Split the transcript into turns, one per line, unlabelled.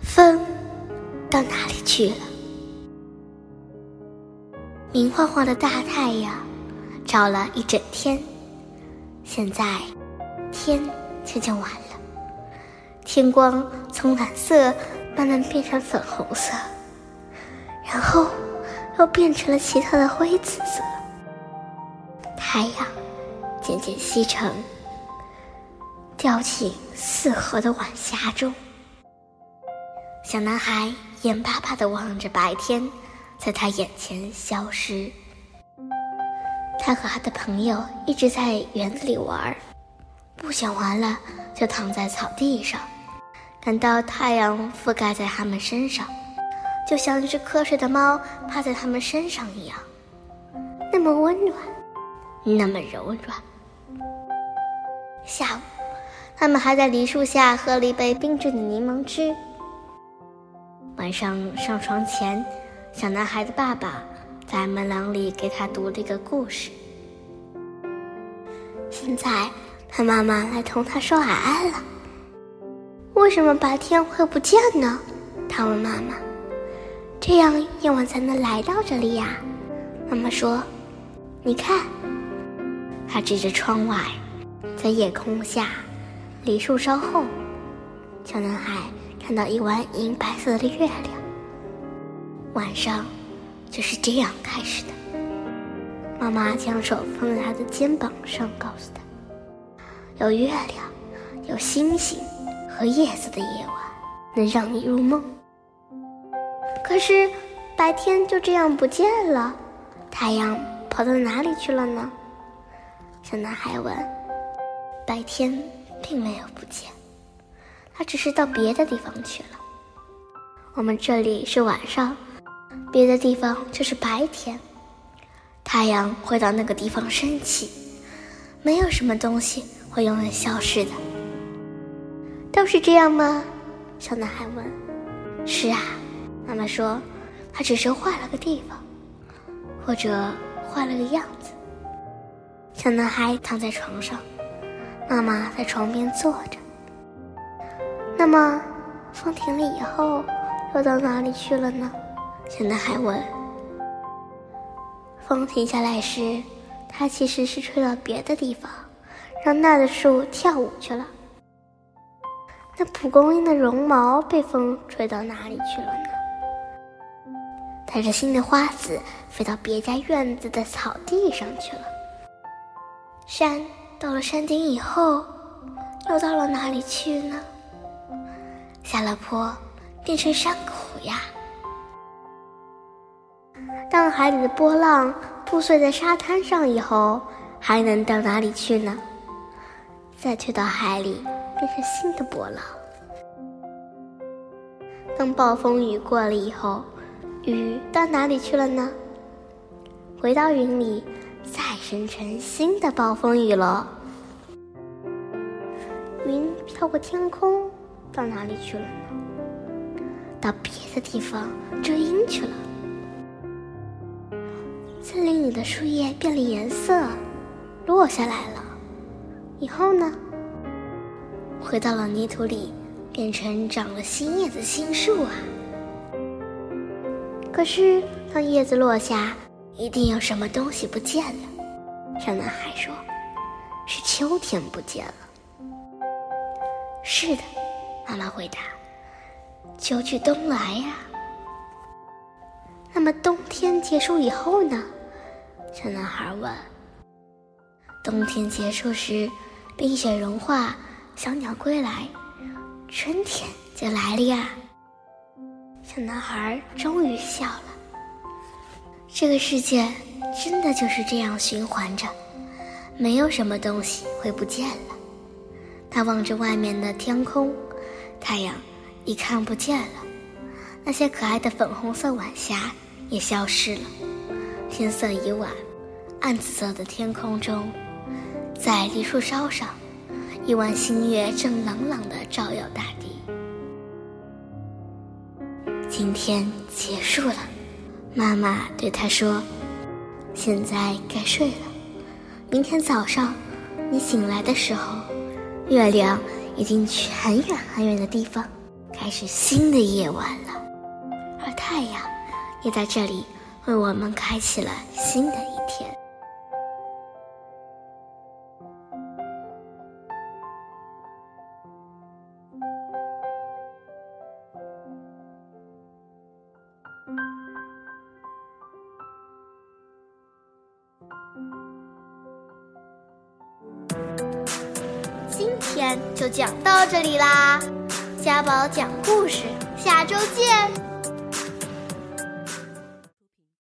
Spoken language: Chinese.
风到哪里去了？明晃晃的大太阳照了一整天，现在天渐渐晚了，天光从蓝色慢慢变成粉红色，然后又变成了奇特的灰紫色。太阳渐渐西沉，掉进四合的晚霞中。小男孩眼巴巴地望着白天在他眼前消失。他和他的朋友一直在园子里玩，不想玩了就躺在草地上，感到太阳覆盖在他们身上，就像一只瞌睡的猫趴在他们身上一样，那么温暖，那么柔软。下午，他们还在梨树下喝了一杯冰镇的柠檬汁。晚上上床前，小男孩的爸爸在门廊里给他读了一个故事。现在他妈妈来同他说晚安了。为什么白天会不见呢？他问妈妈。这样夜晚才能来到这里呀。妈妈说：“你看。”他指着窗外，在夜空下，梨树梢后，小男孩。看到一弯银白色的月亮，晚上就是这样开始的。妈妈将手放在他的肩膀上，告诉他：“有月亮，有星星和叶子的夜晚，能让你入梦。”可是白天就这样不见了，太阳跑到哪里去了呢？小男孩问。白天并没有不见。他只是到别的地方去了。我们这里是晚上，别的地方就是白天。太阳会到那个地方升起，没有什么东西会永远消失的。都是这样吗？小男孩问。是啊，妈妈说，他只是换了个地方，或者换了个样子。小男孩躺在床上，妈妈在床边坐着。那么，风停了以后，又到哪里去了呢？小男孩问。风停下来时，它其实是吹到别的地方，让那的树跳舞去了。那蒲公英的绒毛被风吹到哪里去了呢？带着新的花籽飞到别家院子的草地上去了。山到了山顶以后，又到了哪里去呢？下了坡，变成山谷呀。当海里的波浪铺碎在沙滩上以后，还能到哪里去呢？再退到海里，变成新的波浪。当暴风雨过了以后，雨到哪里去了呢？回到云里，再生成新的暴风雨了。云飘过天空。到哪里去了呢？到别的地方遮阴去了。森林里的树叶变了颜色，落下来了。以后呢？回到了泥土里，变成长了新叶子新树啊。可是，当叶子落下，一定有什么东西不见了。小男孩说：“是秋天不见了。”是的。妈妈回答：“秋去冬来呀。”那么冬天结束以后呢？小男孩问。冬天结束时，冰雪融化，小鸟归来，春天就来了呀。小男孩终于笑了。这个世界真的就是这样循环着，没有什么东西会不见了。他望着外面的天空。太阳已看不见了，那些可爱的粉红色晚霞也消失了。天色已晚，暗紫色的天空中，在梨树梢上，一弯新月正朗朗地照耀大地。今天结束了，妈妈对他说：“现在该睡了。明天早上，你醒来的时候，月亮。”已经去很远很远的地方，开始新的夜晚了，而太阳也在这里为我们开启了新的一天。就讲到这里啦，家宝讲故事，下周见。